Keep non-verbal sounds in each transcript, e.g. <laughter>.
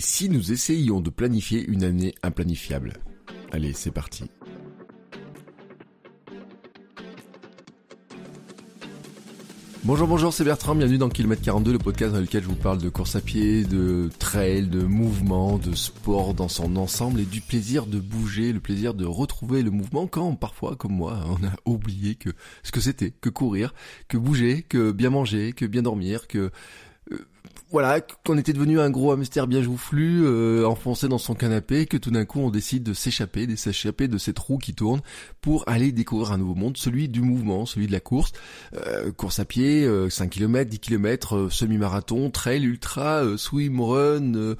Et si nous essayions de planifier une année implanifiable? Allez, c'est parti. Bonjour, bonjour, c'est Bertrand, bienvenue dans Kilomètre 42, le podcast dans lequel je vous parle de course à pied, de trail, de mouvement, de sport dans son ensemble et du plaisir de bouger, le plaisir de retrouver le mouvement quand parfois, comme moi, <laughs> on a oublié que ce que c'était, que courir, que bouger, que bien manger, que bien dormir, que voilà, qu'on était devenu un gros hamster bien joufflu, euh, enfoncé dans son canapé, que tout d'un coup on décide de s'échapper, de s'échapper de cette roue qui tourne pour aller découvrir un nouveau monde, celui du mouvement, celui de la course, euh, course à pied, 5 km, 10 km, semi-marathon, trail, ultra, euh, swim, run,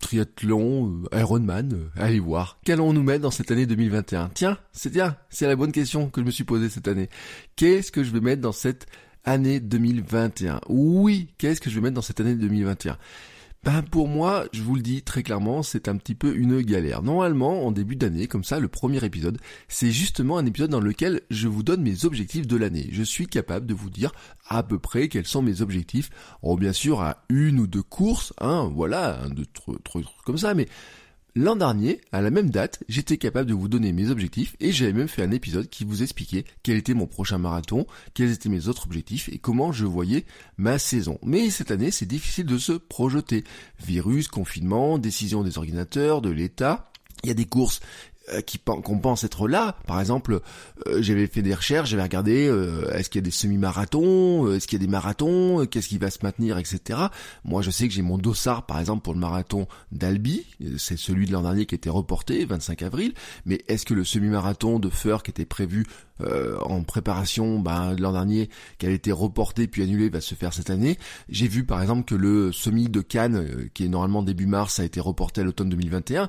triathlon, Ironman, allez voir. Qu'allons-nous mettre dans cette année 2021 Tiens, c'est bien, c'est la bonne question que je me suis posée cette année. Qu'est-ce que je vais mettre dans cette année 2021. Oui, qu'est-ce que je vais mettre dans cette année 2021 ben pour moi, je vous le dis très clairement, c'est un petit peu une galère. Normalement, en début d'année, comme ça, le premier épisode, c'est justement un épisode dans lequel je vous donne mes objectifs de l'année. Je suis capable de vous dire à peu près quels sont mes objectifs. Oh, bien sûr, à une ou deux courses, hein, voilà, un, trucs comme ça, mais L'an dernier, à la même date, j'étais capable de vous donner mes objectifs et j'avais même fait un épisode qui vous expliquait quel était mon prochain marathon, quels étaient mes autres objectifs et comment je voyais ma saison. Mais cette année, c'est difficile de se projeter. Virus, confinement, décision des ordinateurs, de l'État. Il y a des courses qu'on pense être là. Par exemple, euh, j'avais fait des recherches, j'avais regardé euh, est-ce qu'il y a des semi-marathons, est-ce qu'il y a des marathons, qu'est-ce qui va se maintenir, etc. Moi, je sais que j'ai mon dossard, par exemple, pour le marathon d'Albi, c'est celui de l'an dernier qui était reporté, 25 avril. Mais est-ce que le semi-marathon de Feur qui était prévu en préparation ben, l'an dernier, qui a été reporté puis annulé, va se faire cette année J'ai vu, par exemple, que le semi de Cannes, qui est normalement début mars, a été reporté à l'automne 2021.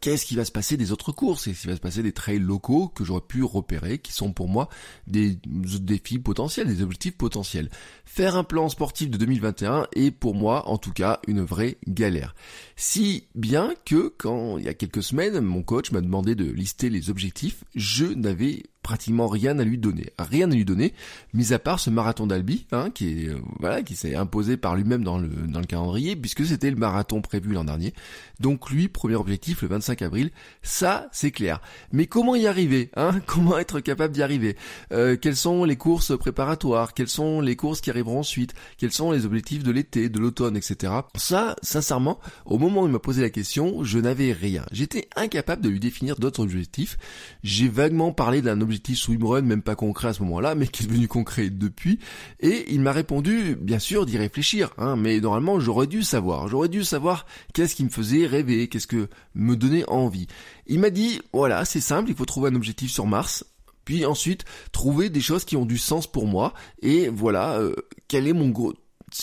Qu'est-ce qui va se passer des autres cours c'est ce qui va se passer des trails locaux que j'aurais pu repérer, qui sont pour moi des défis potentiels, des objectifs potentiels? Faire un plan sportif de 2021 est pour moi, en tout cas, une vraie galère. Si bien que quand il y a quelques semaines, mon coach m'a demandé de lister les objectifs, je n'avais pratiquement rien à lui donner, rien à lui donner, mis à part ce marathon d'Albi, hein, qui est euh, voilà, qui s'est imposé par lui-même dans le dans le calendrier, puisque c'était le marathon prévu l'an dernier. Donc lui, premier objectif le 25 avril, ça c'est clair. Mais comment y arriver, hein <laughs> Comment être capable d'y arriver? Euh, Quelles sont les courses préparatoires? Quelles sont les courses qui arriveront ensuite? Quels sont les objectifs de l'été, de l'automne, etc. Ça, sincèrement, au moment où il m'a posé la question, je n'avais rien. J'étais incapable de lui définir d'autres objectifs. J'ai vaguement parlé d'un objectif objectif swimrun, même pas concret à ce moment-là, mais qui est devenu concret depuis. Et il m'a répondu, bien sûr, d'y réfléchir, hein, mais normalement j'aurais dû savoir. J'aurais dû savoir qu'est-ce qui me faisait rêver, qu'est-ce que me donnait envie. Il m'a dit, voilà, c'est simple, il faut trouver un objectif sur Mars. Puis ensuite, trouver des choses qui ont du sens pour moi. Et voilà, euh, quel est mon gros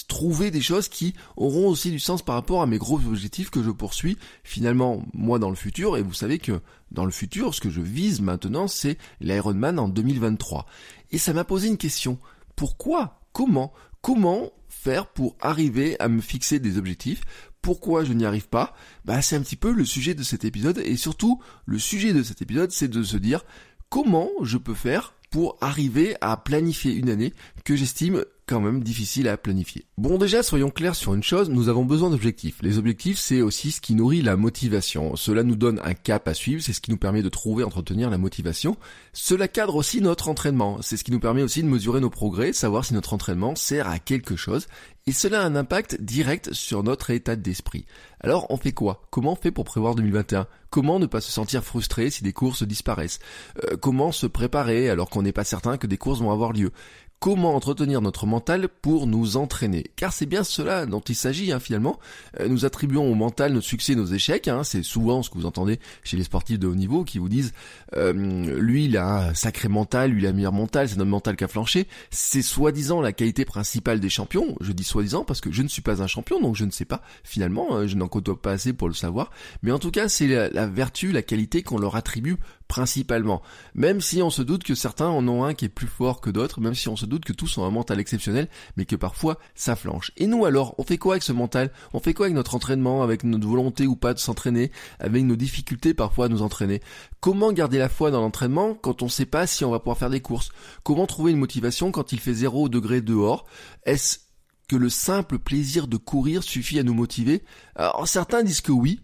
trouver des choses qui auront aussi du sens par rapport à mes gros objectifs que je poursuis finalement moi dans le futur. Et vous savez que dans le futur ce que je vise maintenant c'est l'Ironman en 2023 et ça m'a posé une question. Pourquoi comment comment faire pour arriver à me fixer des objectifs? Pourquoi je n'y arrive pas? Bah c'est un petit peu le sujet de cet épisode. Et surtout le sujet de cet épisode c'est de se dire comment je peux faire pour arriver à planifier une année que j'estime quand même difficile à planifier. Bon déjà, soyons clairs sur une chose, nous avons besoin d'objectifs. Les objectifs, c'est aussi ce qui nourrit la motivation. Cela nous donne un cap à suivre, c'est ce qui nous permet de trouver, entretenir la motivation. Cela cadre aussi notre entraînement. C'est ce qui nous permet aussi de mesurer nos progrès, savoir si notre entraînement sert à quelque chose. Et cela a un impact direct sur notre état d'esprit. Alors on fait quoi? Comment on fait pour prévoir 2021 Comment ne pas se sentir frustré si des courses disparaissent? Euh, Comment se préparer alors qu'on n'est pas certain que des courses vont avoir lieu? Comment entretenir notre mental pour nous entraîner. Car c'est bien cela dont il s'agit hein, finalement. Euh, nous attribuons au mental nos succès, nos échecs. Hein. C'est souvent ce que vous entendez chez les sportifs de haut niveau qui vous disent euh, lui il a un sacré mental, lui il a un meilleur mental, c'est notre mental qui a flanché. C'est soi-disant la qualité principale des champions. Je dis soi-disant parce que je ne suis pas un champion, donc je ne sais pas finalement, hein, je n'en côtoie pas assez pour le savoir. Mais en tout cas, c'est la, la vertu, la qualité qu'on leur attribue principalement. Même si on se doute que certains en ont un qui est plus fort que d'autres, même si on se doute que tous ont un mental exceptionnel, mais que parfois ça flanche. Et nous alors, on fait quoi avec ce mental? On fait quoi avec notre entraînement, avec notre volonté ou pas de s'entraîner, avec nos difficultés parfois à nous entraîner? Comment garder la foi dans l'entraînement quand on ne sait pas si on va pouvoir faire des courses? Comment trouver une motivation quand il fait 0 degré dehors? Est-ce que le simple plaisir de courir suffit à nous motiver? Alors certains disent que oui,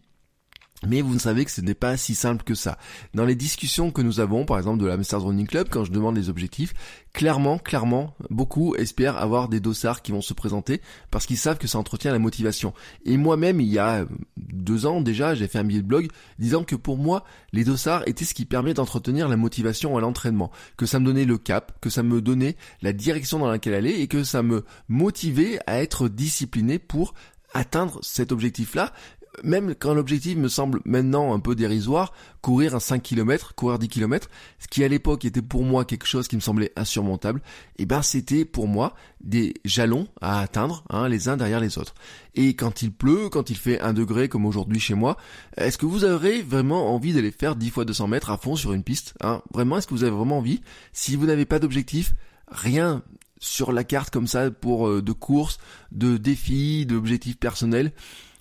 mais vous savez que ce n'est pas si simple que ça. Dans les discussions que nous avons, par exemple de la Masters Running Club, quand je demande les objectifs, clairement, clairement, beaucoup espèrent avoir des dossards qui vont se présenter parce qu'ils savent que ça entretient la motivation. Et moi-même, il y a deux ans déjà, j'ai fait un billet de blog disant que pour moi, les dossards étaient ce qui permet d'entretenir la motivation à l'entraînement, que ça me donnait le cap, que ça me donnait la direction dans laquelle aller et que ça me motivait à être discipliné pour atteindre cet objectif-là même quand l'objectif me semble maintenant un peu dérisoire, courir un 5 km, courir 10 km, ce qui à l'époque était pour moi quelque chose qui me semblait insurmontable, et eh ben c'était pour moi des jalons à atteindre, hein, les uns derrière les autres. Et quand il pleut, quand il fait 1 degré comme aujourd'hui chez moi, est-ce que vous aurez vraiment envie d'aller faire 10 fois 200 mètres à fond sur une piste hein? Vraiment, est-ce que vous avez vraiment envie? Si vous n'avez pas d'objectif, rien sur la carte comme ça pour euh, de courses, de défis, d'objectifs personnels,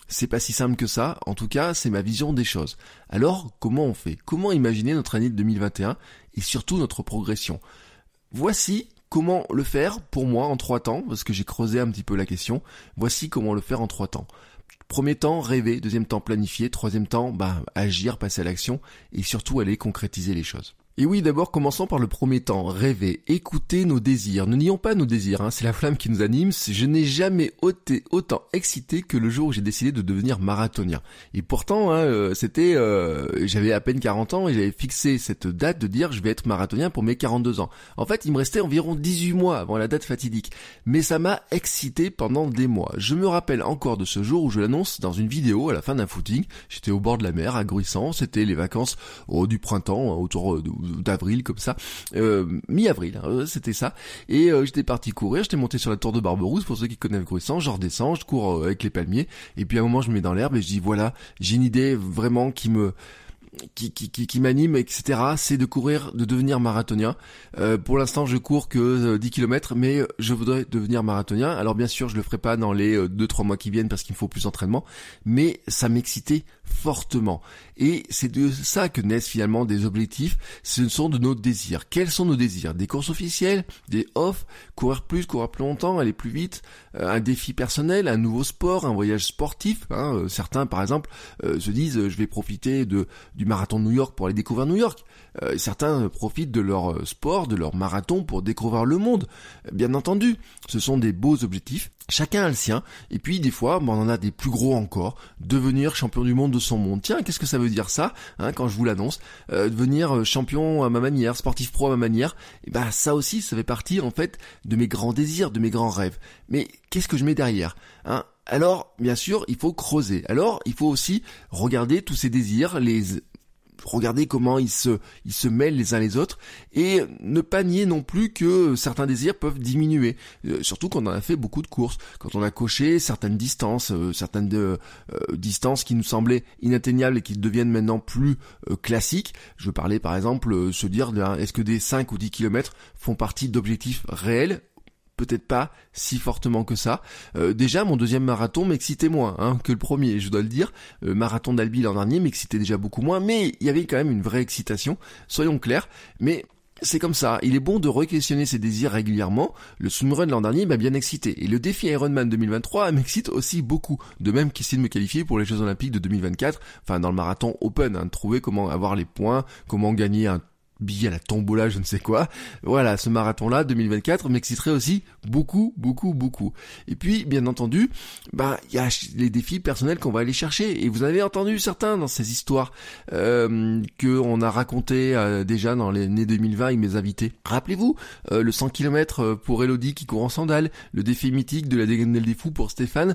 c'est pas si simple que ça, en tout cas c'est ma vision des choses. Alors comment on fait? Comment imaginer notre année de 2021 et surtout notre progression? Voici comment le faire pour moi en trois temps, parce que j'ai creusé un petit peu la question. Voici comment le faire en trois temps. Premier temps, rêver. Deuxième temps, planifier. Troisième temps, bah, agir, passer à l'action. Et surtout, aller concrétiser les choses. Et oui, d'abord commençons par le premier temps, rêver, écouter nos désirs. Ne nions pas nos désirs, hein, c'est la flamme qui nous anime. Je n'ai jamais été autant excité que le jour où j'ai décidé de devenir marathonien. Et pourtant, hein, euh, c'était, euh, j'avais à peine 40 ans et j'avais fixé cette date de dire je vais être marathonien pour mes 42 ans. En fait, il me restait environ 18 mois avant la date fatidique. Mais ça m'a excité pendant des mois. Je me rappelle encore de ce jour où je l'annonce dans une vidéo à la fin d'un footing. J'étais au bord de la mer à Gruissant, c'était les vacances oh, du printemps, hein, autour de d'avril comme ça, euh, mi-avril, hein, c'était ça. Et euh, j'étais parti courir, j'étais monté sur la tour de Barberousse, pour ceux qui connaissent Gruissant, je redescends, je cours euh, avec les palmiers, et puis à un moment je me mets dans l'herbe et je dis voilà, j'ai une idée vraiment qui me qui, qui, qui, m'anime, etc., c'est de courir, de devenir marathonien. Euh, pour l'instant, je cours que 10 km, mais je voudrais devenir marathonien. Alors bien sûr, je le ferai pas dans les 2-3 mois qui viennent parce qu'il me faut plus d'entraînement, mais ça m'excitait fortement. Et c'est de ça que naissent finalement des objectifs, ce sont de nos désirs. Quels sont nos désirs? Des courses officielles, des off, courir plus, courir plus longtemps, aller plus vite, euh, un défi personnel, un nouveau sport, un voyage sportif. Hein, euh, certains par exemple euh, se disent je vais profiter de, du marathon de New York pour aller découvrir New York. certains profitent de leur sport, de leur marathon pour découvrir le monde. Bien entendu, ce sont des beaux objectifs Chacun a le sien, et puis des fois, on en a des plus gros encore. Devenir champion du monde de son monde. Tiens, qu'est-ce que ça veut dire ça hein, Quand je vous l'annonce, euh, devenir euh, champion à ma manière, sportif pro à ma manière. Et eh ben ça aussi, ça fait partie en fait de mes grands désirs, de mes grands rêves. Mais qu'est-ce que je mets derrière hein? Alors, bien sûr, il faut creuser. Alors, il faut aussi regarder tous ces désirs, les Regardez comment ils se, mêlent les uns les autres et ne pas nier non plus que certains désirs peuvent diminuer. Euh, surtout quand on a fait beaucoup de courses, quand on a coché certaines distances, euh, certaines euh, distances qui nous semblaient inatteignables et qui deviennent maintenant plus classiques. Je parlais par exemple se dire est-ce que des 5 ou 10 kilomètres font partie d'objectifs réels peut-être pas si fortement que ça. Euh, déjà, mon deuxième marathon m'excitait moins hein, que le premier, je dois le dire. Le marathon d'Albi l'an dernier m'excitait déjà beaucoup moins, mais il y avait quand même une vraie excitation, soyons clairs. Mais c'est comme ça, il est bon de re-questionner ses désirs régulièrement. Le swimrun l'an dernier m'a bien excité. Et le défi Ironman 2023 m'excite aussi beaucoup. De même qu'essayer de me qualifier pour les Jeux Olympiques de 2024, enfin dans le marathon Open, hein, de trouver comment avoir les points, comment gagner un billet à la tombola, je ne sais quoi. Voilà, ce marathon-là, 2024, m'exciterait aussi beaucoup, beaucoup, beaucoup. Et puis, bien entendu, bah, il y a les défis personnels qu'on va aller chercher. Et vous avez entendu certains dans ces histoires euh, que on a raconté euh, déjà dans l'année 2020 avec mes invités. Rappelez-vous, euh, le 100 km euh, pour Elodie qui court en sandales, le défi mythique de la dégainelle des fous pour Stéphane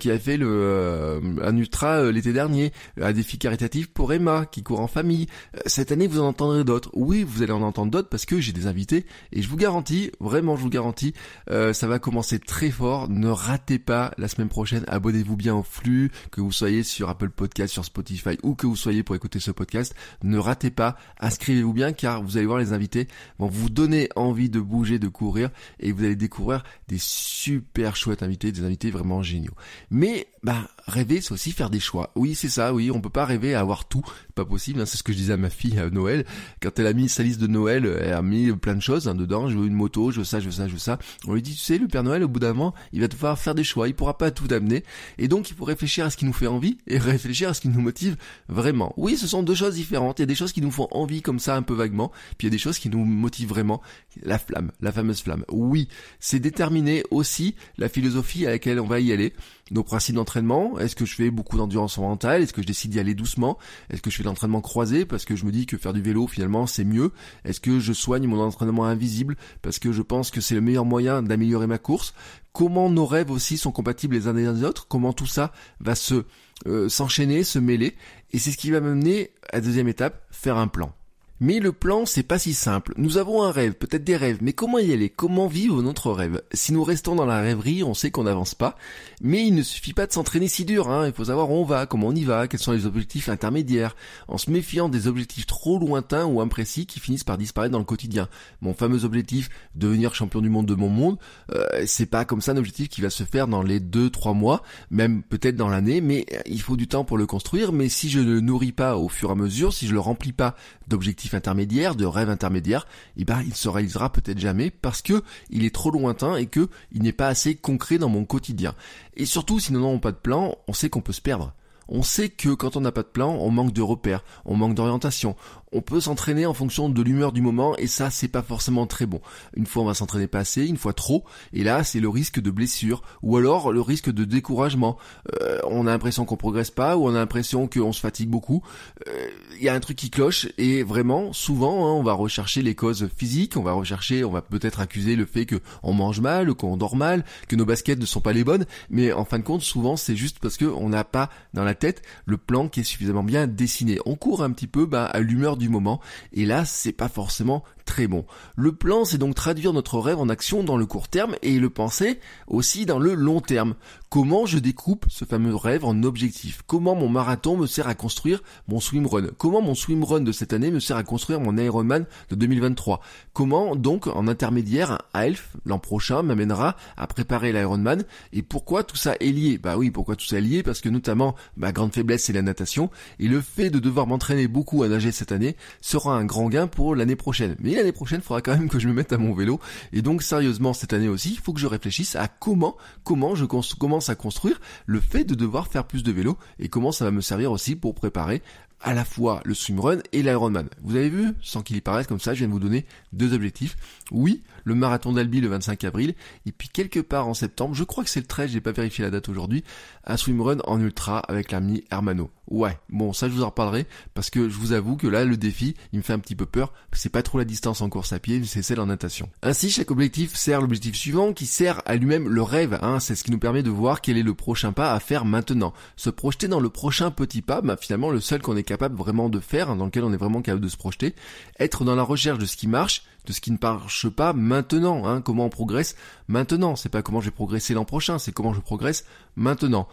qui a fait le un ultra l'été dernier, un défi caritatif pour Emma qui court en famille. Cette année, vous en entendrez d'autres oui, vous allez en entendre d'autres parce que j'ai des invités et je vous garantis, vraiment je vous garantis, euh, ça va commencer très fort. Ne ratez pas la semaine prochaine. Abonnez-vous bien au flux, que vous soyez sur Apple Podcast, sur Spotify ou que vous soyez pour écouter ce podcast. Ne ratez pas, inscrivez-vous bien car vous allez voir les invités vont vous donner envie de bouger, de courir et vous allez découvrir des super chouettes invités, des invités vraiment géniaux. Mais bah rêver c'est aussi faire des choix. Oui, c'est ça, oui, on peut pas rêver à avoir tout, pas possible, hein. c'est ce que je disais à ma fille à Noël quand elle a mis sa liste de Noël, elle a mis plein de choses hein, dedans, je veux une moto, je veux ça, je veux ça, je veux ça. On lui dit tu sais le Père Noël au bout d'un moment, il va devoir faire des choix, il pourra pas tout amener et donc il faut réfléchir à ce qui nous fait envie et <laughs> réfléchir à ce qui nous motive vraiment. Oui, ce sont deux choses différentes, il y a des choses qui nous font envie comme ça un peu vaguement, puis il y a des choses qui nous motivent vraiment, la flamme, la fameuse flamme. Oui, c'est déterminer aussi la philosophie à laquelle on va y aller nos principes d'entraînement. Est-ce que je fais beaucoup d'endurance mentale Est-ce que je décide d'y aller doucement? Est-ce que je fais de l'entraînement croisé? Parce que je me dis que faire du vélo finalement c'est mieux. Est-ce que je soigne mon entraînement invisible? Parce que je pense que c'est le meilleur moyen d'améliorer ma course. Comment nos rêves aussi sont compatibles les uns des autres? Comment tout ça va se euh, s'enchaîner, se mêler? Et c'est ce qui va m'amener à la deuxième étape, faire un plan. Mais le plan, c'est pas si simple. Nous avons un rêve, peut-être des rêves, mais comment y aller? Comment vivre notre rêve? Si nous restons dans la rêverie, on sait qu'on n'avance pas. Mais il ne suffit pas de s'entraîner si dur, hein. Il faut savoir où on va, comment on y va, quels sont les objectifs intermédiaires, en se méfiant des objectifs trop lointains ou imprécis qui finissent par disparaître dans le quotidien. Mon fameux objectif, devenir champion du monde de mon monde, euh, c'est pas comme ça un objectif qui va se faire dans les deux, trois mois, même peut-être dans l'année, mais il faut du temps pour le construire. Mais si je ne nourris pas au fur et à mesure, si je le remplis pas d'objectifs intermédiaire, de rêve intermédiaire, eh ben il se réalisera peut-être jamais parce que il est trop lointain et que il n'est pas assez concret dans mon quotidien. Et surtout, si nous n'avons pas de plan, on sait qu'on peut se perdre. On sait que quand on n'a pas de plan, on manque de repères, on manque d'orientation, on peut s'entraîner en fonction de l'humeur du moment et ça c'est pas forcément très bon. Une fois on va s'entraîner pas assez, une fois trop et là c'est le risque de blessure ou alors le risque de découragement. Euh, on a l'impression qu'on progresse pas ou on a l'impression qu'on se fatigue beaucoup. Euh, il y a un truc qui cloche et vraiment souvent hein, on va rechercher les causes physiques, on va rechercher, on va peut-être accuser le fait que on mange mal, qu'on dort mal, que nos baskets ne sont pas les bonnes, mais en fin de compte souvent c'est juste parce que on n'a pas dans la tête le plan qui est suffisamment bien dessiné. On court un petit peu bah, à l'humeur du moment. Et là, c'est pas forcément très bon. Le plan, c'est donc traduire notre rêve en action dans le court terme et le penser aussi dans le long terme. Comment je découpe ce fameux rêve en objectif? Comment mon marathon me sert à construire mon swimrun Comment mon swimrun de cette année me sert à construire mon Ironman de 2023 Comment donc en intermédiaire un Elf l'an prochain m'amènera à préparer l'Ironman? Et pourquoi tout ça est lié? Bah oui, pourquoi tout ça est lié? Parce que notamment ma grande faiblesse c'est la natation. Et le fait de devoir m'entraîner beaucoup à nager cette année sera un grand gain pour l'année prochaine. L'année prochaine, il faudra quand même que je me mette à mon vélo. Et donc, sérieusement, cette année aussi, il faut que je réfléchisse à comment, comment je commence à construire le fait de devoir faire plus de vélo et comment ça va me servir aussi pour préparer à la fois le swimrun et l'Ironman. Vous avez vu, sans qu'il y paraisse comme ça, je viens de vous donner deux objectifs. Oui, le marathon d'Albi le 25 avril, et puis quelque part en septembre, je crois que c'est le 13, j'ai pas vérifié la date aujourd'hui, un swimrun en ultra avec l'ami Hermano. Ouais, bon, ça je vous en reparlerai, parce que je vous avoue que là, le défi, il me fait un petit peu peur, c'est pas trop la distance en course à pied, c'est celle en natation. Ainsi, chaque objectif sert l'objectif suivant, qui sert à lui-même le rêve, hein, c'est ce qui nous permet de voir quel est le prochain pas à faire maintenant. Se projeter dans le prochain petit pas, bah, finalement le seul qu'on est capable vraiment de faire, dans lequel on est vraiment capable de se projeter, être dans la recherche de ce qui marche, de ce qui ne marche pas maintenant, hein, comment on progresse maintenant, c'est pas comment je vais progresser l'an prochain, c'est comment je progresse maintenant.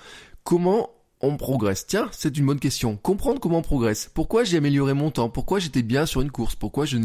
Comment on progresse Tiens, c'est une bonne question. Comprendre comment on progresse. Pourquoi j'ai amélioré mon temps? Pourquoi j'étais bien sur une course? Pourquoi je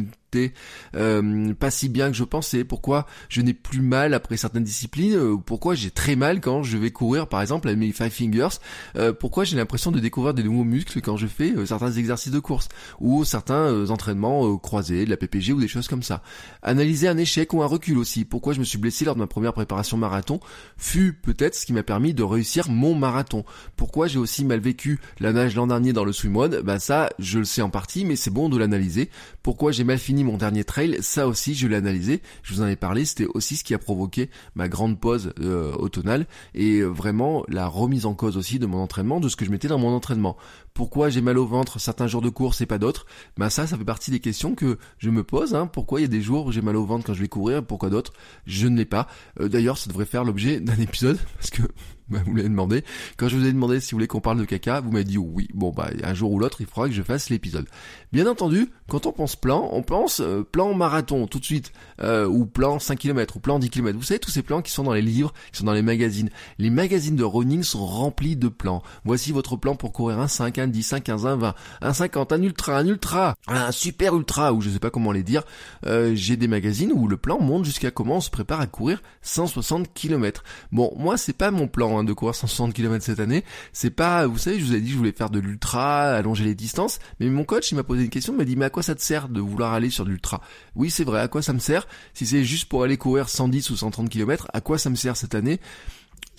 euh, pas si bien que je pensais, pourquoi je n'ai plus mal après certaines disciplines, euh, pourquoi j'ai très mal quand je vais courir par exemple avec mes five fingers, euh, pourquoi j'ai l'impression de découvrir des nouveaux muscles quand je fais certains exercices de course ou certains entraînements croisés, de la PPG ou des choses comme ça. Analyser un échec ou un recul aussi, pourquoi je me suis blessé lors de ma première préparation marathon fut peut-être ce qui m'a permis de réussir mon marathon. Pourquoi j'ai aussi mal vécu la nage l'an dernier dans le swimrun, bah ça je le sais en partie mais c'est bon de l'analyser. Pourquoi j'ai mal fini mon dernier trail, ça aussi je l'ai analysé, je vous en ai parlé, c'était aussi ce qui a provoqué ma grande pause euh, automnale et euh, vraiment la remise en cause aussi de mon entraînement, de ce que je mettais dans mon entraînement. Pourquoi j'ai mal au ventre certains jours de course et pas d'autres? Bah ça, ça fait partie des questions que je me pose. Hein. Pourquoi il y a des jours où j'ai mal au ventre quand je vais courir, pourquoi d'autres? Je ne l'ai pas. Euh, d'ailleurs, ça devrait faire l'objet d'un <laughs> épisode parce que <laughs> bah, vous l'avez demandé. Quand je vous ai demandé si vous voulez qu'on parle de caca, vous m'avez dit oui. Bon bah un jour ou l'autre, il faudra que je fasse l'épisode. Bien entendu, quand on pense plan, on pense euh, plan marathon tout de suite, euh, ou plan 5 km, ou plan 10 km. Vous savez tous ces plans qui sont dans les livres, qui sont dans les magazines. Les magazines de running sont remplis de plans. Voici votre plan pour courir un 5, un 10, un 15, un 20, un 50, un ultra, un ultra, un super ultra, ou je sais pas comment les dire. Euh, j'ai des magazines où le plan monte jusqu'à comment on se prépare à courir 160 km. Bon, moi c'est pas mon plan. Hein de courir 160 km cette année. C'est pas, vous savez, je vous ai dit je voulais faire de l'ultra, allonger les distances, mais mon coach, il m'a posé une question, il m'a dit, mais à quoi ça te sert de vouloir aller sur de l'ultra? Oui, c'est vrai, à quoi ça me sert? Si c'est juste pour aller courir 110 ou 130 km, à quoi ça me sert cette année?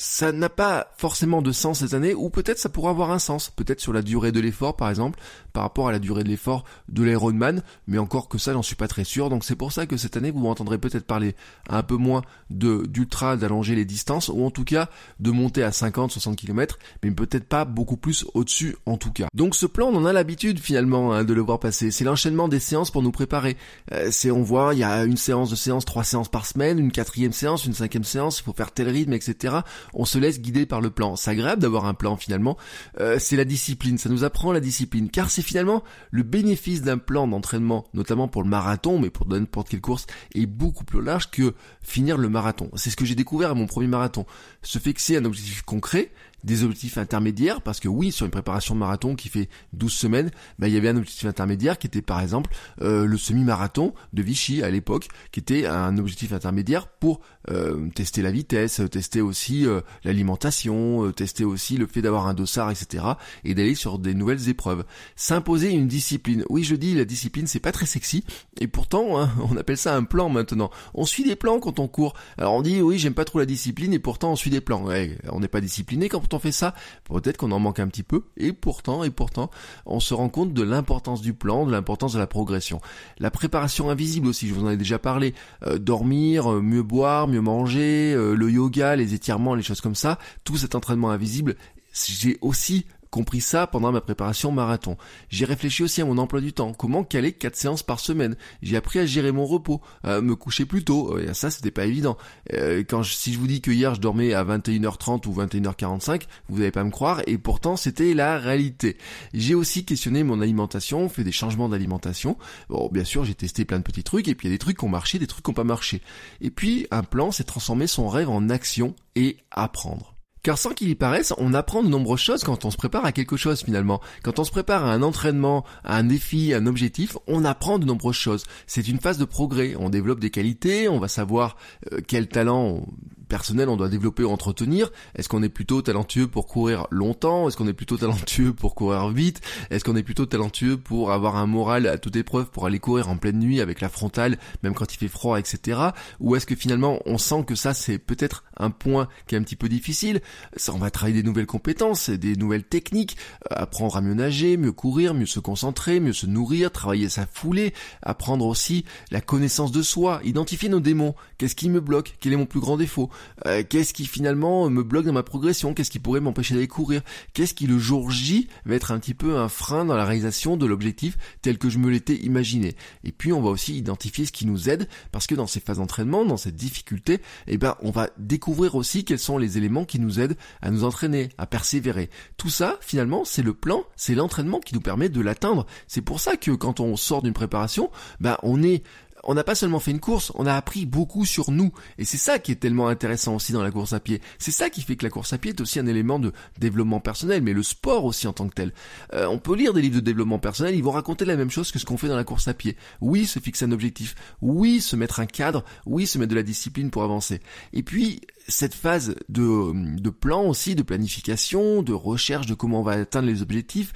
Ça n'a pas forcément de sens cette année, ou peut-être ça pourrait avoir un sens, peut-être sur la durée de l'effort par exemple, par rapport à la durée de l'effort de l'Ironman, mais encore que ça j'en suis pas très sûr, donc c'est pour ça que cette année vous m'entendrez peut-être parler un peu moins de d'ultra, d'allonger les distances, ou en tout cas de monter à 50, 60 km, mais peut-être pas beaucoup plus au-dessus en tout cas. Donc ce plan on en a l'habitude finalement hein, de le voir passer, c'est l'enchaînement des séances pour nous préparer. Euh, c'est on voit, il y a une séance de séance, trois séances par semaine, une quatrième séance, une cinquième séance, il faut faire tel rythme, etc on se laisse guider par le plan. C'est agréable d'avoir un plan finalement. Euh, c'est la discipline, ça nous apprend la discipline, car c'est finalement le bénéfice d'un plan d'entraînement, notamment pour le marathon, mais pour n'importe quelle course, est beaucoup plus large que finir le marathon. C'est ce que j'ai découvert à mon premier marathon. Se fixer un objectif concret, des objectifs intermédiaires, parce que oui, sur une préparation de marathon qui fait 12 semaines, bah, il y avait un objectif intermédiaire qui était par exemple euh, le semi-marathon de Vichy à l'époque, qui était un objectif intermédiaire pour euh, tester la vitesse, tester aussi euh, l'alimentation, tester aussi le fait d'avoir un dossard, etc. et d'aller sur des nouvelles épreuves. S'imposer une discipline. Oui, je dis, la discipline, c'est pas très sexy, et pourtant, hein, <laughs> on appelle ça un plan maintenant. On suit des plans quand on court. Alors on dit, oui, j'aime pas trop la discipline, et pourtant on suit des plans. Ouais, on n'est pas discipliné quand on fait ça, peut-être qu'on en manque un petit peu, et pourtant, et pourtant, on se rend compte de l'importance du plan, de l'importance de la progression. La préparation invisible aussi, je vous en ai déjà parlé, euh, dormir, euh, mieux boire, mieux manger, euh, le yoga, les étirements, les choses comme ça, tout cet entraînement invisible, j'ai aussi compris ça pendant ma préparation marathon. J'ai réfléchi aussi à mon emploi du temps, comment caler quatre séances par semaine? J'ai appris à gérer mon repos, à me coucher plus tôt. Et ça, c'était pas évident. Euh, si je vous dis que hier je dormais à 21h30 ou 21h45, vous n'allez pas me croire. Et pourtant, c'était la réalité. J'ai aussi questionné mon alimentation, fait des changements d'alimentation. Bon, bien sûr, j'ai testé plein de petits trucs. Et puis il y a des trucs qui ont marché, des trucs qui n'ont pas marché. Et puis un plan, c'est transformer son rêve en action et apprendre. Car sans qu'il y paraisse, on apprend de nombreuses choses quand on se prépare à quelque chose finalement. Quand on se prépare à un entraînement, à un défi, à un objectif, on apprend de nombreuses choses. C'est une phase de progrès. On développe des qualités, on va savoir euh, quel talent personnel on doit développer ou entretenir. Est-ce qu'on est plutôt talentueux pour courir longtemps? Est-ce qu'on est plutôt talentueux pour courir vite? Est-ce qu'on est plutôt talentueux pour avoir un moral à toute épreuve pour aller courir en pleine nuit avec la frontale, même quand il fait froid, etc. Ou est-ce que finalement on sent que ça c'est peut-être un point qui est un petit peu difficile? Ça, on va travailler des nouvelles compétences, des nouvelles techniques, euh, apprendre à mieux nager, mieux courir, mieux se concentrer, mieux se nourrir, travailler sa foulée, apprendre aussi la connaissance de soi, identifier nos démons. Qu'est-ce qui me bloque? Quel est mon plus grand défaut? Euh, qu'est-ce qui finalement me bloque dans ma progression, qu'est-ce qui pourrait m'empêcher d'aller courir, qu'est-ce qui le jour J va être un petit peu un frein dans la réalisation de l'objectif tel que je me l'étais imaginé? Et puis on va aussi identifier ce qui nous aide parce que dans ces phases d'entraînement, dans cette difficulté, eh ben on va découvrir aussi quels sont les éléments qui nous aident à nous entraîner, à persévérer. Tout ça finalement c'est le plan, c'est l'entraînement qui nous permet de l'atteindre. C'est pour ça que quand on sort d'une préparation, ben on est on n'a pas seulement fait une course, on a appris beaucoup sur nous. Et c'est ça qui est tellement intéressant aussi dans la course à pied. C'est ça qui fait que la course à pied est aussi un élément de développement personnel, mais le sport aussi en tant que tel. Euh, on peut lire des livres de développement personnel, ils vont raconter la même chose que ce qu'on fait dans la course à pied. Oui, se fixer un objectif. Oui, se mettre un cadre. Oui, se mettre de la discipline pour avancer. Et puis, cette phase de, de plan aussi, de planification, de recherche de comment on va atteindre les objectifs,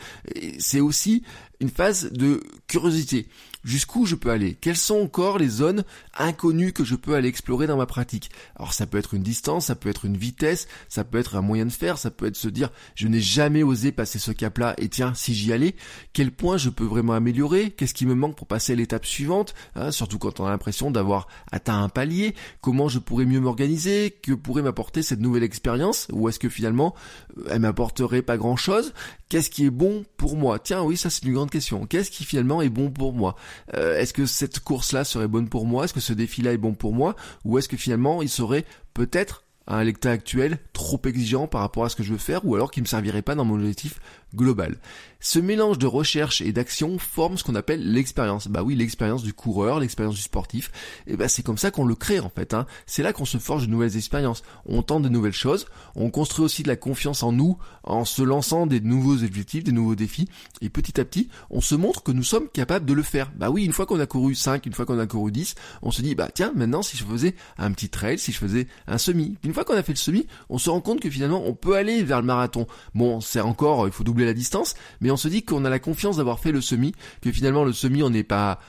c'est aussi une phase de curiosité. Jusqu'où je peux aller? Quelles sont encore les zones inconnues que je peux aller explorer dans ma pratique? Alors ça peut être une distance, ça peut être une vitesse, ça peut être un moyen de faire, ça peut être se dire je n'ai jamais osé passer ce cap-là et tiens si j'y allais, quel point je peux vraiment améliorer? Qu'est-ce qui me manque pour passer à l'étape suivante hein, Surtout quand on a l'impression d'avoir atteint un palier, comment je pourrais mieux m'organiser? Que pourrait m'apporter cette nouvelle expérience? Ou est-ce que finalement euh, elle m'apporterait pas grand-chose? Qu'est-ce qui est bon pour moi? Tiens oui ça c'est une grande question. Qu'est-ce qui finalement est bon pour moi? Euh, est-ce que cette course-là serait bonne pour moi? Est-ce que ce défi-là est bon pour moi? Ou est-ce que finalement il serait peut-être à un lecteur actuel trop exigeant par rapport à ce que je veux faire ou alors qui me servirait pas dans mon objectif global. Ce mélange de recherche et d'action forme ce qu'on appelle l'expérience. Bah oui, l'expérience du coureur, l'expérience du sportif. Et bah c'est comme ça qu'on le crée en fait. Hein. C'est là qu'on se forge de nouvelles expériences. On tente de nouvelles choses. On construit aussi de la confiance en nous en se lançant des nouveaux objectifs, des nouveaux défis. Et petit à petit, on se montre que nous sommes capables de le faire. Bah oui, une fois qu'on a couru 5, une fois qu'on a couru 10, on se dit bah tiens, maintenant si je faisais un petit trail, si je faisais un semi. Fois qu'on a fait le semi, on se rend compte que finalement on peut aller vers le marathon. Bon, c'est encore, il faut doubler la distance, mais on se dit qu'on a la confiance d'avoir fait le semi, que finalement le semi on n'est pas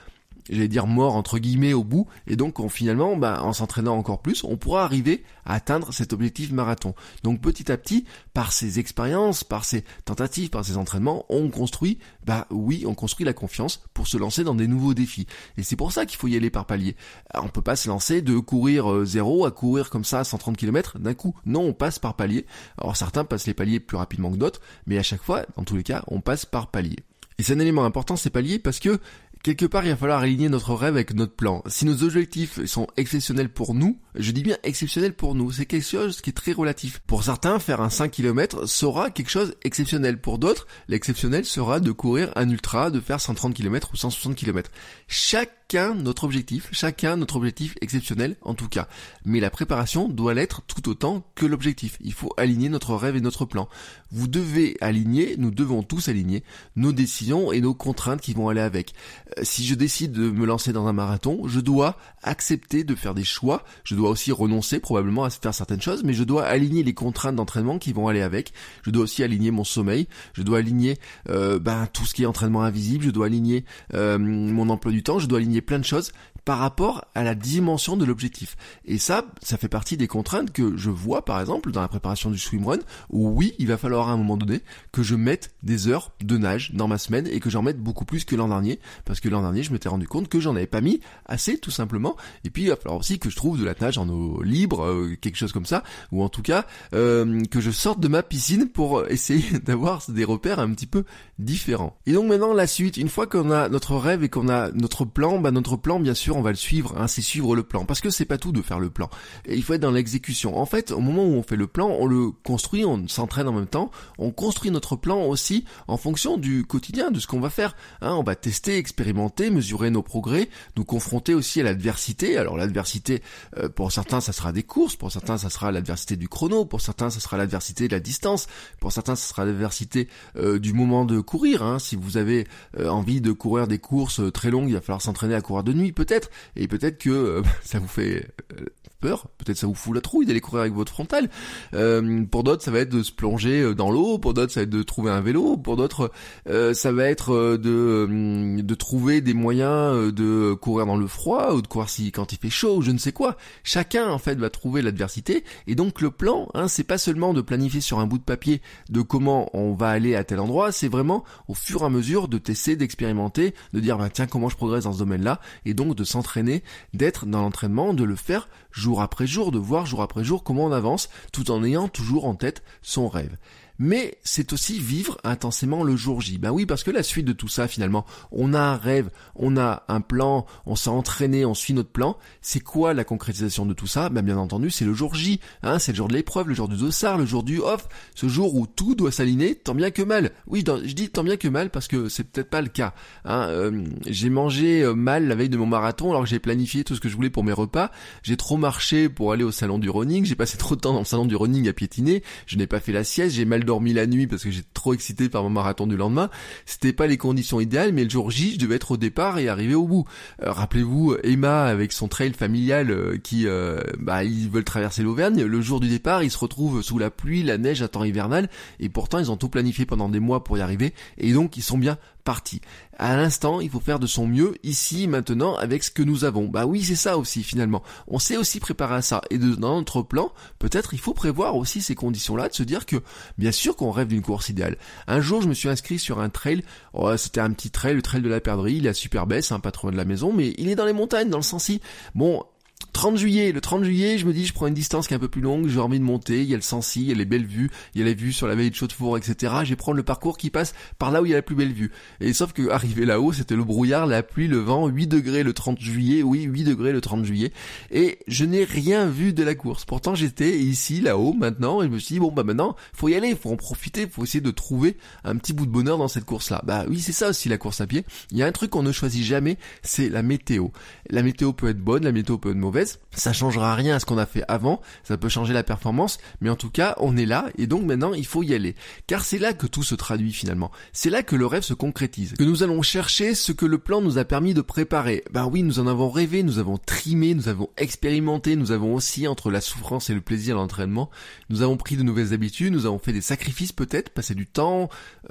j'allais dire mort entre guillemets au bout, et donc finalement, bah, en s'entraînant encore plus, on pourra arriver à atteindre cet objectif marathon. Donc petit à petit, par ces expériences, par ces tentatives, par ces entraînements, on construit, bah oui, on construit la confiance pour se lancer dans des nouveaux défis. Et c'est pour ça qu'il faut y aller par palier. On peut pas se lancer de courir euh, zéro à courir comme ça à 130 km d'un coup. Non, on passe par palier. Alors certains passent les paliers plus rapidement que d'autres, mais à chaque fois, dans tous les cas, on passe par palier. Et c'est un élément important ces paliers parce que quelque part, il va falloir aligner notre rêve avec notre plan. Si nos objectifs sont exceptionnels pour nous, je dis bien exceptionnels pour nous, c'est quelque chose qui est très relatif. Pour certains, faire un 5 km sera quelque chose exceptionnel. Pour d'autres, l'exceptionnel sera de courir un ultra, de faire 130 km ou 160 km. Chacun notre objectif, chacun notre objectif exceptionnel en tout cas. Mais la préparation doit l'être tout autant que l'objectif. Il faut aligner notre rêve et notre plan. Vous devez aligner, nous devons tous aligner nos décisions et nos contraintes qui vont aller avec si je décide de me lancer dans un marathon, je dois accepter de faire des choix. Aussi renoncer probablement à faire certaines choses, mais je dois aligner les contraintes d'entraînement qui vont aller avec. Je dois aussi aligner mon sommeil. Je dois aligner euh, ben, tout ce qui est entraînement invisible. Je dois aligner euh, mon emploi du temps. Je dois aligner plein de choses par rapport à la dimension de l'objectif. Et ça, ça fait partie des contraintes que je vois par exemple dans la préparation du swimrun, où oui, il va falloir à un moment donné que je mette des heures de nage dans ma semaine et que j'en mette beaucoup plus que l'an dernier, parce que l'an dernier je m'étais rendu compte que j'en avais pas mis assez tout simplement. Et puis il va falloir aussi que je trouve de la nage en eau libre, euh, quelque chose comme ça, ou en tout cas euh, que je sorte de ma piscine pour essayer <laughs> d'avoir des repères un petit peu différents. Et donc maintenant la suite, une fois qu'on a notre rêve et qu'on a notre plan, bah notre plan bien sûr on va le suivre, hein, c'est suivre le plan. Parce que c'est pas tout de faire le plan. Il faut être dans l'exécution. En fait, au moment où on fait le plan, on le construit, on s'entraîne en même temps, on construit notre plan aussi en fonction du quotidien, de ce qu'on va faire. Hein, on va tester, expérimenter, mesurer nos progrès, nous confronter aussi à l'adversité. Alors l'adversité, euh, pour certains, ça sera des courses, pour certains, ça sera l'adversité du chrono, pour certains, ça sera l'adversité de la distance, pour certains, ça sera l'adversité euh, du moment de courir. Hein. Si vous avez euh, envie de courir des courses très longues, il va falloir s'entraîner à courir de nuit, peut-être et peut-être que euh, <laughs> ça vous fait euh, peur, peut-être ça vous fout la trouille d'aller courir avec votre frontal. Euh, pour d'autres, ça va être de se plonger dans l'eau, pour d'autres, ça va être de trouver un vélo, pour d'autres, ça va être de, de trouver des moyens de courir dans le froid ou de courir si quand il fait chaud, ou je ne sais quoi. Chacun en fait va trouver l'adversité. Et donc le plan, hein, c'est pas seulement de planifier sur un bout de papier de comment on va aller à tel endroit, c'est vraiment au fur et à mesure de tester, d'expérimenter, de dire bah, tiens comment je progresse dans ce domaine-là. Et donc de s'entraîner, d'être dans l'entraînement, de le faire jour après jour, de voir jour après jour comment on avance, tout en ayant toujours en tête son rêve. Mais c'est aussi vivre intensément le jour J. Ben oui, parce que la suite de tout ça, finalement, on a un rêve, on a un plan, on s'est entraîné, on suit notre plan. C'est quoi la concrétisation de tout ça? Ben bien entendu, c'est le jour J. Hein, c'est le jour de l'épreuve, le jour du dossard, le jour du off, ce jour où tout doit s'aligner, tant bien que mal. Oui, je dis tant bien que mal parce que c'est peut-être pas le cas. Hein, euh, j'ai mangé euh, mal la veille de mon marathon alors que j'ai planifié tout ce que je voulais pour mes repas. J'ai trop marché pour aller au salon du running. J'ai passé trop de temps dans le salon du running à piétiner. Je n'ai pas fait la sieste. J'ai mal dormi la nuit parce que j'étais trop excité par mon marathon du lendemain. C'était pas les conditions idéales, mais le jour J, je devais être au départ et arriver au bout. Euh, rappelez-vous Emma avec son trail familial qui, bah, ils veulent traverser l'Auvergne. Le jour du départ, ils se retrouvent sous la pluie, la neige à temps hivernal, et pourtant ils ont tout planifié pendant des mois pour y arriver, et donc ils sont bien partis. À l'instant, il faut faire de son mieux ici, maintenant, avec ce que nous avons. Bah oui, c'est ça aussi finalement. On s'est aussi préparé à ça. Et dans notre plan, peut-être il faut prévoir aussi ces conditions-là, de se dire que, bien sûr qu'on rêve d'une course idéale. Un jour, je me suis inscrit sur un trail. Oh, c'était un petit trail, le trail de la perdrix. Il est à super baisse, hein, pas de la maison, mais il est dans les montagnes, dans le Sancy. Bon, 30 juillet, le 30 juillet, je me dis, je prends une distance qui est un peu plus longue, j'ai envie de monter, il y a le Sancy, il y a les belles vues, il y a les vues sur la vallée de Chaudefour, etc. Je vais prendre le parcours qui passe par là où il y a la plus belle vue. Et sauf que arrivé là-haut, c'était le brouillard, la pluie, le vent, 8 degrés le 30 juillet, oui, 8 degrés le 30 juillet. Et je n'ai rien vu de la course. Pourtant, j'étais ici, là-haut, maintenant, et je me suis dit, bon, bah maintenant, faut y aller, faut en profiter, faut essayer de trouver un petit bout de bonheur dans cette course-là. Bah oui, c'est ça aussi la course à pied. Il y a un truc qu'on ne choisit jamais, c'est la météo. La météo peut être bonne, la météo peut être. Ça changera rien à ce qu'on a fait avant, ça peut changer la performance, mais en tout cas, on est là et donc maintenant il faut y aller. Car c'est là que tout se traduit finalement. C'est là que le rêve se concrétise. Que nous allons chercher ce que le plan nous a permis de préparer. Ben oui, nous en avons rêvé, nous avons trimé, nous avons expérimenté, nous avons aussi entre la souffrance et le plaisir l'entraînement, nous avons pris de nouvelles habitudes, nous avons fait des sacrifices peut-être, passer du temps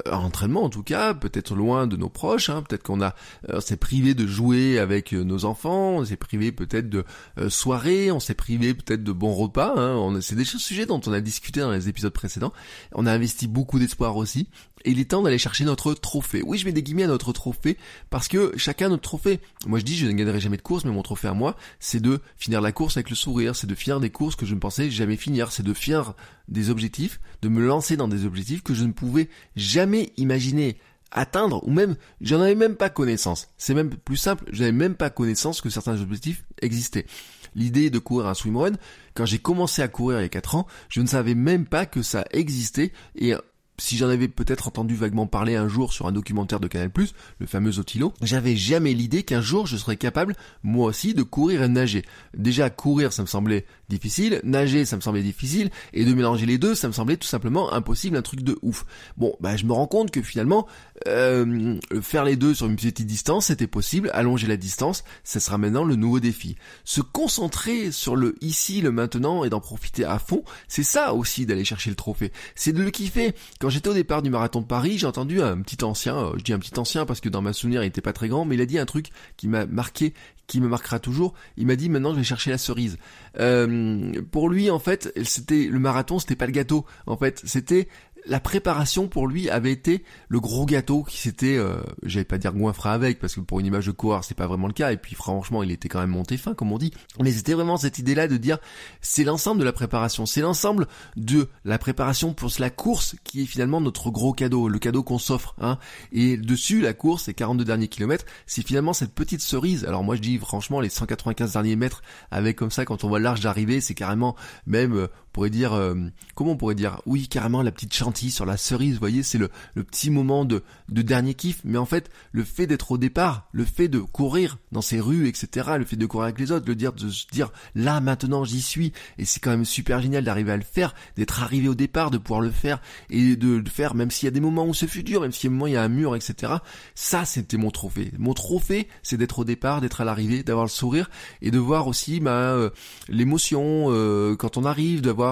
euh, en entraînement en tout cas, peut-être loin de nos proches, hein, peut-être qu'on a euh, s'est privé de jouer avec euh, nos enfants, on s'est privé peut-être de soirées, on s'est privé peut-être de bons repas. Hein. C'est des sujets dont on a discuté dans les épisodes précédents. On a investi beaucoup d'espoir aussi. Et il est temps d'aller chercher notre trophée. Oui, je mets des guillemets à notre trophée parce que chacun a notre trophée. Moi, je dis, je ne gagnerai jamais de course, mais mon trophée à moi, c'est de finir la course avec le sourire. C'est de finir des courses que je ne pensais jamais finir. C'est de finir des objectifs, de me lancer dans des objectifs que je ne pouvais jamais imaginer atteindre ou même j'en avais même pas connaissance. C'est même plus simple, je n'avais même pas connaissance que certains objectifs existaient l'idée de courir un swimrun, quand j'ai commencé à courir il y a 4 ans, je ne savais même pas que ça existait et si j'en avais peut-être entendu vaguement parler un jour sur un documentaire de Canal+, le fameux Otilo, j'avais jamais l'idée qu'un jour je serais capable, moi aussi, de courir et de nager. Déjà, courir, ça me semblait difficile, nager, ça me semblait difficile, et de mélanger les deux, ça me semblait tout simplement impossible, un truc de ouf. Bon, bah je me rends compte que finalement, euh, faire les deux sur une petite distance, c'était possible, allonger la distance, ça sera maintenant le nouveau défi. Se concentrer sur le ici, le maintenant, et d'en profiter à fond, c'est ça aussi d'aller chercher le trophée. C'est de le kiffer. Quand j'étais au départ du marathon de Paris, j'ai entendu un petit ancien, euh, je dis un petit ancien parce que dans ma souvenir il était pas très grand, mais il a dit un truc qui m'a marqué, qui me marquera toujours. Il m'a dit maintenant je vais chercher la cerise. Euh, pour lui en fait, c'était le marathon, c'était pas le gâteau. En fait, c'était la préparation pour lui avait été le gros gâteau qui s'était, euh, j'allais pas dire goinfré avec, parce que pour une image de coureur c'est pas vraiment le cas, et puis franchement il était quand même monté fin comme on dit, mais c'était vraiment cette idée-là de dire c'est l'ensemble de la préparation, c'est l'ensemble de la préparation pour la course qui est finalement notre gros cadeau, le cadeau qu'on s'offre, hein, et dessus la course, les 42 derniers kilomètres, c'est finalement cette petite cerise, alors moi je dis franchement les 195 derniers mètres avec comme ça quand on voit l'arche d'arrivée, c'est carrément même, euh, pourrait dire, euh, comment on pourrait dire, oui carrément la petite chante sur la cerise, vous voyez, c'est le, petit moment de, de dernier kiff. Mais en fait, le fait d'être au départ, le fait de courir dans ces rues, etc., le fait de courir avec les autres, le dire, de se dire, là, maintenant, j'y suis, et c'est quand même super génial d'arriver à le faire, d'être arrivé au départ, de pouvoir le faire, et de le faire, même s'il y a des moments où ce fut dur, même s'il y a il y a un mur, etc. Ça, c'était mon trophée. Mon trophée, c'est d'être au départ, d'être à l'arrivée, d'avoir le sourire, et de voir aussi, bah, euh, l'émotion, euh, quand on arrive, d'avoir,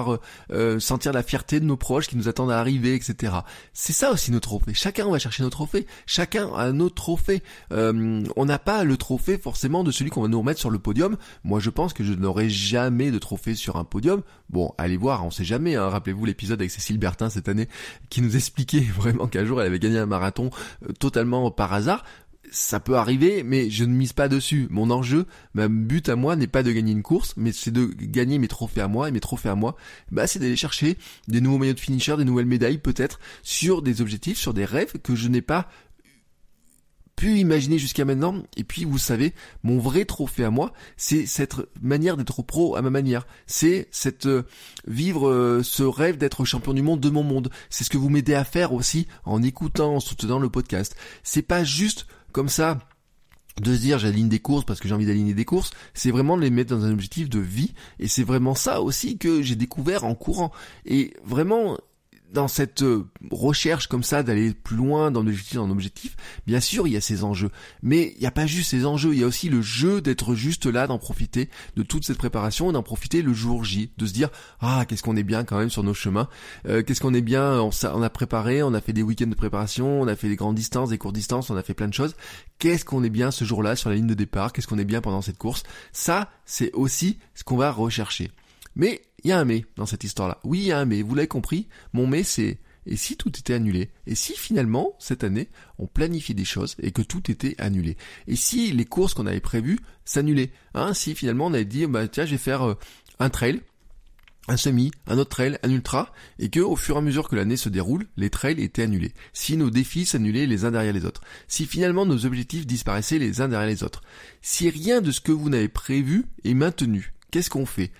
euh, sentir la fierté de nos proches qui nous attendent à arriver etc. C'est ça aussi nos trophées. Chacun va chercher nos trophées. Chacun a notre trophée. Euh, on n'a pas le trophée forcément de celui qu'on va nous remettre sur le podium. Moi, je pense que je n'aurai jamais de trophée sur un podium. Bon, allez voir, on sait jamais. Hein. Rappelez-vous l'épisode avec Cécile Bertin cette année qui nous expliquait <laughs> vraiment qu'un jour elle avait gagné un marathon euh, totalement par hasard ça peut arriver, mais je ne mise pas dessus. Mon enjeu, ma but à moi n'est pas de gagner une course, mais c'est de gagner mes trophées à moi, et mes trophées à moi, bah, c'est d'aller chercher des nouveaux maillots de finisher, des nouvelles médailles peut-être, sur des objectifs, sur des rêves que je n'ai pas pu imaginer jusqu'à maintenant. Et puis, vous savez, mon vrai trophée à moi, c'est cette manière d'être pro à ma manière. C'est cette euh, vivre euh, ce rêve d'être champion du monde de mon monde. C'est ce que vous m'aidez à faire aussi en écoutant, en soutenant le podcast. C'est pas juste comme ça de se dire j'aligne des courses parce que j'ai envie d'aligner des courses, c'est vraiment de les mettre dans un objectif de vie et c'est vraiment ça aussi que j'ai découvert en courant. Et vraiment dans cette euh, recherche comme ça d'aller plus loin dans l'objectif, dans bien sûr, il y a ces enjeux. Mais il n'y a pas juste ces enjeux, il y a aussi le jeu d'être juste là, d'en profiter de toute cette préparation et d'en profiter le jour J, de se dire ah qu'est-ce qu'on est bien quand même sur nos chemins, euh, qu'est-ce qu'on est bien, on, on, a préparé, on a fait des week-ends de préparation, on a fait des grandes distances, des courtes distances, on a fait plein de choses. Qu'est-ce qu'on est bien ce jour-là sur la ligne de départ, qu'est-ce qu'on est bien pendant cette course. Ça, c'est aussi ce qu'on va rechercher. Mais il y a un mais dans cette histoire-là. Oui, il y a un mais. Vous l'avez compris. Mon mais, c'est et si tout était annulé? Et si finalement, cette année, on planifiait des choses et que tout était annulé? Et si les courses qu'on avait prévues s'annulaient? Hein Si finalement on avait dit, bah tiens, je vais faire euh, un trail, un semi, un autre trail, un ultra, et que au fur et à mesure que l'année se déroule, les trails étaient annulés. Si nos défis s'annulaient les uns derrière les autres. Si finalement nos objectifs disparaissaient les uns derrière les autres. Si rien de ce que vous n'avez prévu est maintenu, qu'est-ce qu'on fait?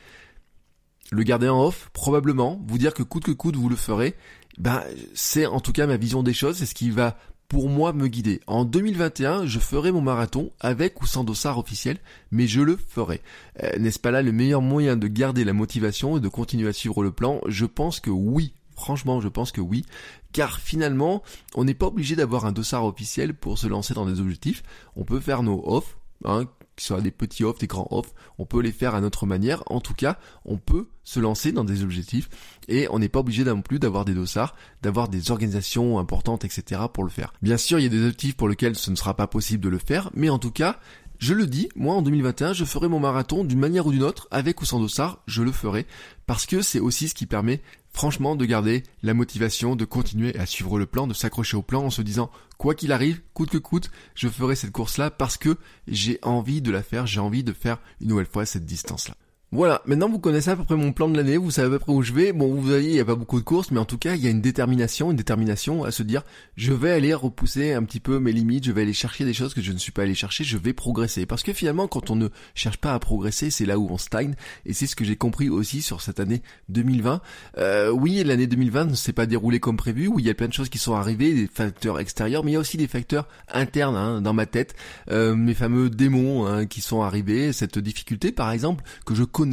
Le garder en off, probablement, vous dire que coûte que coûte vous le ferez, ben c'est en tout cas ma vision des choses, c'est ce qui va pour moi me guider. En 2021, je ferai mon marathon avec ou sans dossard officiel, mais je le ferai. Euh, n'est-ce pas là le meilleur moyen de garder la motivation et de continuer à suivre le plan? Je pense que oui. Franchement, je pense que oui, car finalement, on n'est pas obligé d'avoir un dossard officiel pour se lancer dans des objectifs. On peut faire nos off, hein, qui soit des petits offs, des grands offs, on peut les faire à notre manière. En tout cas, on peut se lancer dans des objectifs et on n'est pas obligé non plus d'avoir des dossards, d'avoir des organisations importantes, etc. pour le faire. Bien sûr, il y a des objectifs pour lesquels ce ne sera pas possible de le faire, mais en tout cas, je le dis, moi en 2021, je ferai mon marathon d'une manière ou d'une autre, avec ou sans dossard, je le ferai, parce que c'est aussi ce qui permet franchement de garder la motivation, de continuer à suivre le plan, de s'accrocher au plan en se disant quoi qu'il arrive, coûte que coûte, je ferai cette course-là parce que j'ai envie de la faire, j'ai envie de faire une nouvelle fois cette distance-là. Voilà, maintenant vous connaissez à peu près mon plan de l'année, vous savez à peu près où je vais. Bon, vous voyez, il n'y a pas beaucoup de courses, mais en tout cas, il y a une détermination, une détermination à se dire, je vais aller repousser un petit peu mes limites, je vais aller chercher des choses que je ne suis pas allé chercher, je vais progresser. Parce que finalement, quand on ne cherche pas à progresser, c'est là où on stagne. Et c'est ce que j'ai compris aussi sur cette année 2020. Euh, oui, l'année 2020 ne s'est pas déroulée comme prévu, où il y a plein de choses qui sont arrivées, des facteurs extérieurs, mais il y a aussi des facteurs internes hein, dans ma tête, euh, mes fameux démons hein, qui sont arrivés, cette difficulté par exemple que je connais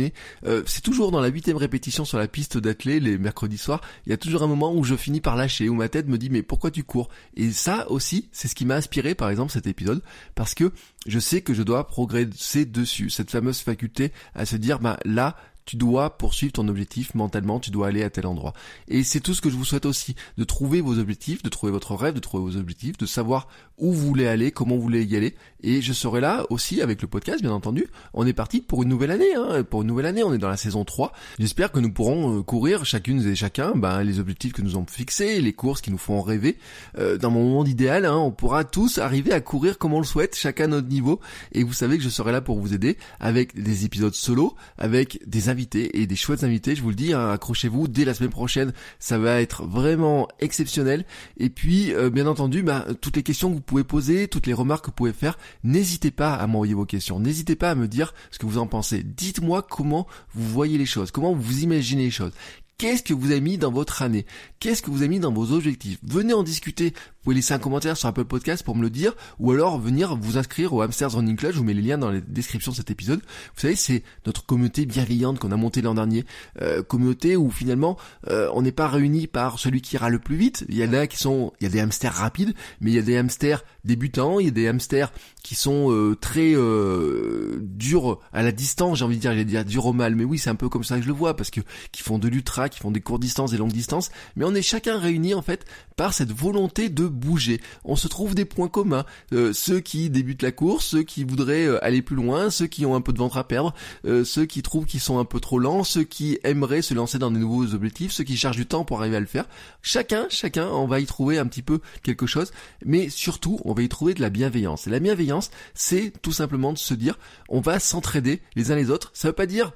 euh, c'est toujours dans la huitième répétition sur la piste d'athlée les mercredis soirs, il y a toujours un moment où je finis par lâcher, où ma tête me dit mais pourquoi tu cours? Et ça aussi, c'est ce qui m'a inspiré par exemple cet épisode, parce que je sais que je dois progresser dessus, cette fameuse faculté à se dire bah là tu dois poursuivre ton objectif mentalement, tu dois aller à tel endroit. Et c'est tout ce que je vous souhaite aussi, de trouver vos objectifs, de trouver votre rêve, de trouver vos objectifs, de savoir où vous voulez aller, comment vous voulez y aller. Et je serai là aussi avec le podcast, bien entendu. On est parti pour une nouvelle année, hein. pour une nouvelle année, on est dans la saison 3. J'espère que nous pourrons euh, courir chacune et chacun ben, les objectifs que nous avons fixés, les courses qui nous font rêver. Euh, dans mon monde idéal, hein, on pourra tous arriver à courir comme on le souhaite, chacun à notre niveau. Et vous savez que je serai là pour vous aider avec des épisodes solo, avec des invités et des chouettes invités, je vous le dis, hein, accrochez-vous, dès la semaine prochaine, ça va être vraiment exceptionnel. Et puis, euh, bien entendu, bah, toutes les questions que vous pouvez poser, toutes les remarques que vous pouvez faire, n'hésitez pas à m'envoyer vos questions, n'hésitez pas à me dire ce que vous en pensez. Dites-moi comment vous voyez les choses, comment vous imaginez les choses. Qu'est-ce que vous avez mis dans votre année? Qu'est-ce que vous avez mis dans vos objectifs? Venez en discuter. Vous pouvez laisser un commentaire sur Apple Podcast pour me le dire, ou alors venir vous inscrire au Hamsters Running Club. Je vous mets les liens dans la description de cet épisode. Vous savez, c'est notre communauté bienveillante qu'on a montée l'an dernier. Euh, communauté où finalement, euh, on n'est pas réunis par celui qui ira le plus vite. Il y en a qui sont, il y a des hamsters rapides, mais il y a des hamsters débutants, il y a des hamsters qui sont euh, très euh, durs à la distance. J'ai envie de dire, j'allais dire dur au mal, mais oui, c'est un peu comme ça que je le vois parce que qui font de l'ultra, qui font des courtes distances, des longues distances. Mais on est chacun réunis en fait par cette volonté de bouger. On se trouve des points communs. Euh, ceux qui débutent la course, ceux qui voudraient euh, aller plus loin, ceux qui ont un peu de ventre à perdre, euh, ceux qui trouvent qu'ils sont un peu trop lents, ceux qui aimeraient se lancer dans des nouveaux objectifs, ceux qui cherchent du temps pour arriver à le faire. Chacun, chacun, on va y trouver un petit peu quelque chose, mais surtout, on va y trouver de la bienveillance. Et la bienveillance, c'est tout simplement de se dire, on va s'entraider les uns les autres. Ça veut pas dire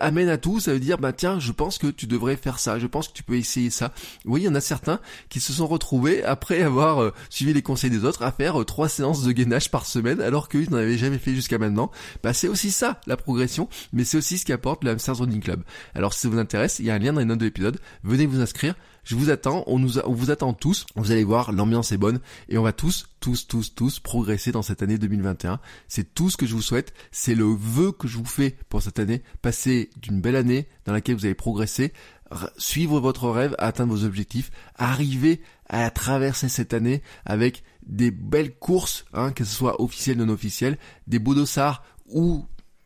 amène à tout, ça veut dire bah tiens, je pense que tu devrais faire ça, je pense que tu peux essayer ça. Oui, il y en a certains qui se sont retrouvés après avoir euh, suivi les conseils des autres à faire euh, trois séances de gainage par semaine alors qu'ils n'en avaient jamais fait jusqu'à maintenant. Bah c'est aussi ça la progression, mais c'est aussi ce qu'apporte le Hamster Running Club. Alors si ça vous intéresse, il y a un lien dans les notes de l'épisode. Venez vous inscrire. Je vous attends, on vous attend tous. Vous allez voir, l'ambiance est bonne et on va tous, tous, tous, tous progresser dans cette année 2021. C'est tout ce que je vous souhaite. C'est le vœu que je vous fais pour cette année. Passer d'une belle année dans laquelle vous allez progresser, suivre votre rêve, atteindre vos objectifs, arriver à traverser cette année avec des belles courses, hein, que ce soit officielles, non officielles, des beaux dossards ou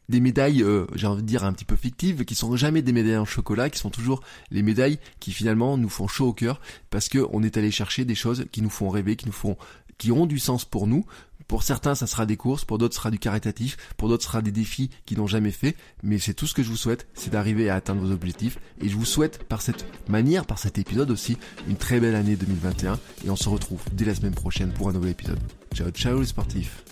des médailles, euh, j'ai envie de dire un petit peu fictives, qui sont jamais des médailles en chocolat, qui sont toujours les médailles qui finalement nous font chaud au cœur, parce que on est allé chercher des choses qui nous font rêver, qui nous font, qui ont du sens pour nous. Pour certains, ça sera des courses, pour d'autres, ça sera du caritatif, pour d'autres, ce sera des défis qu'ils n'ont jamais fait. Mais c'est tout ce que je vous souhaite, c'est d'arriver à atteindre vos objectifs. Et je vous souhaite, par cette manière, par cet épisode aussi, une très belle année 2021. Et on se retrouve dès la semaine prochaine pour un nouvel épisode. Ciao, ciao les sportifs.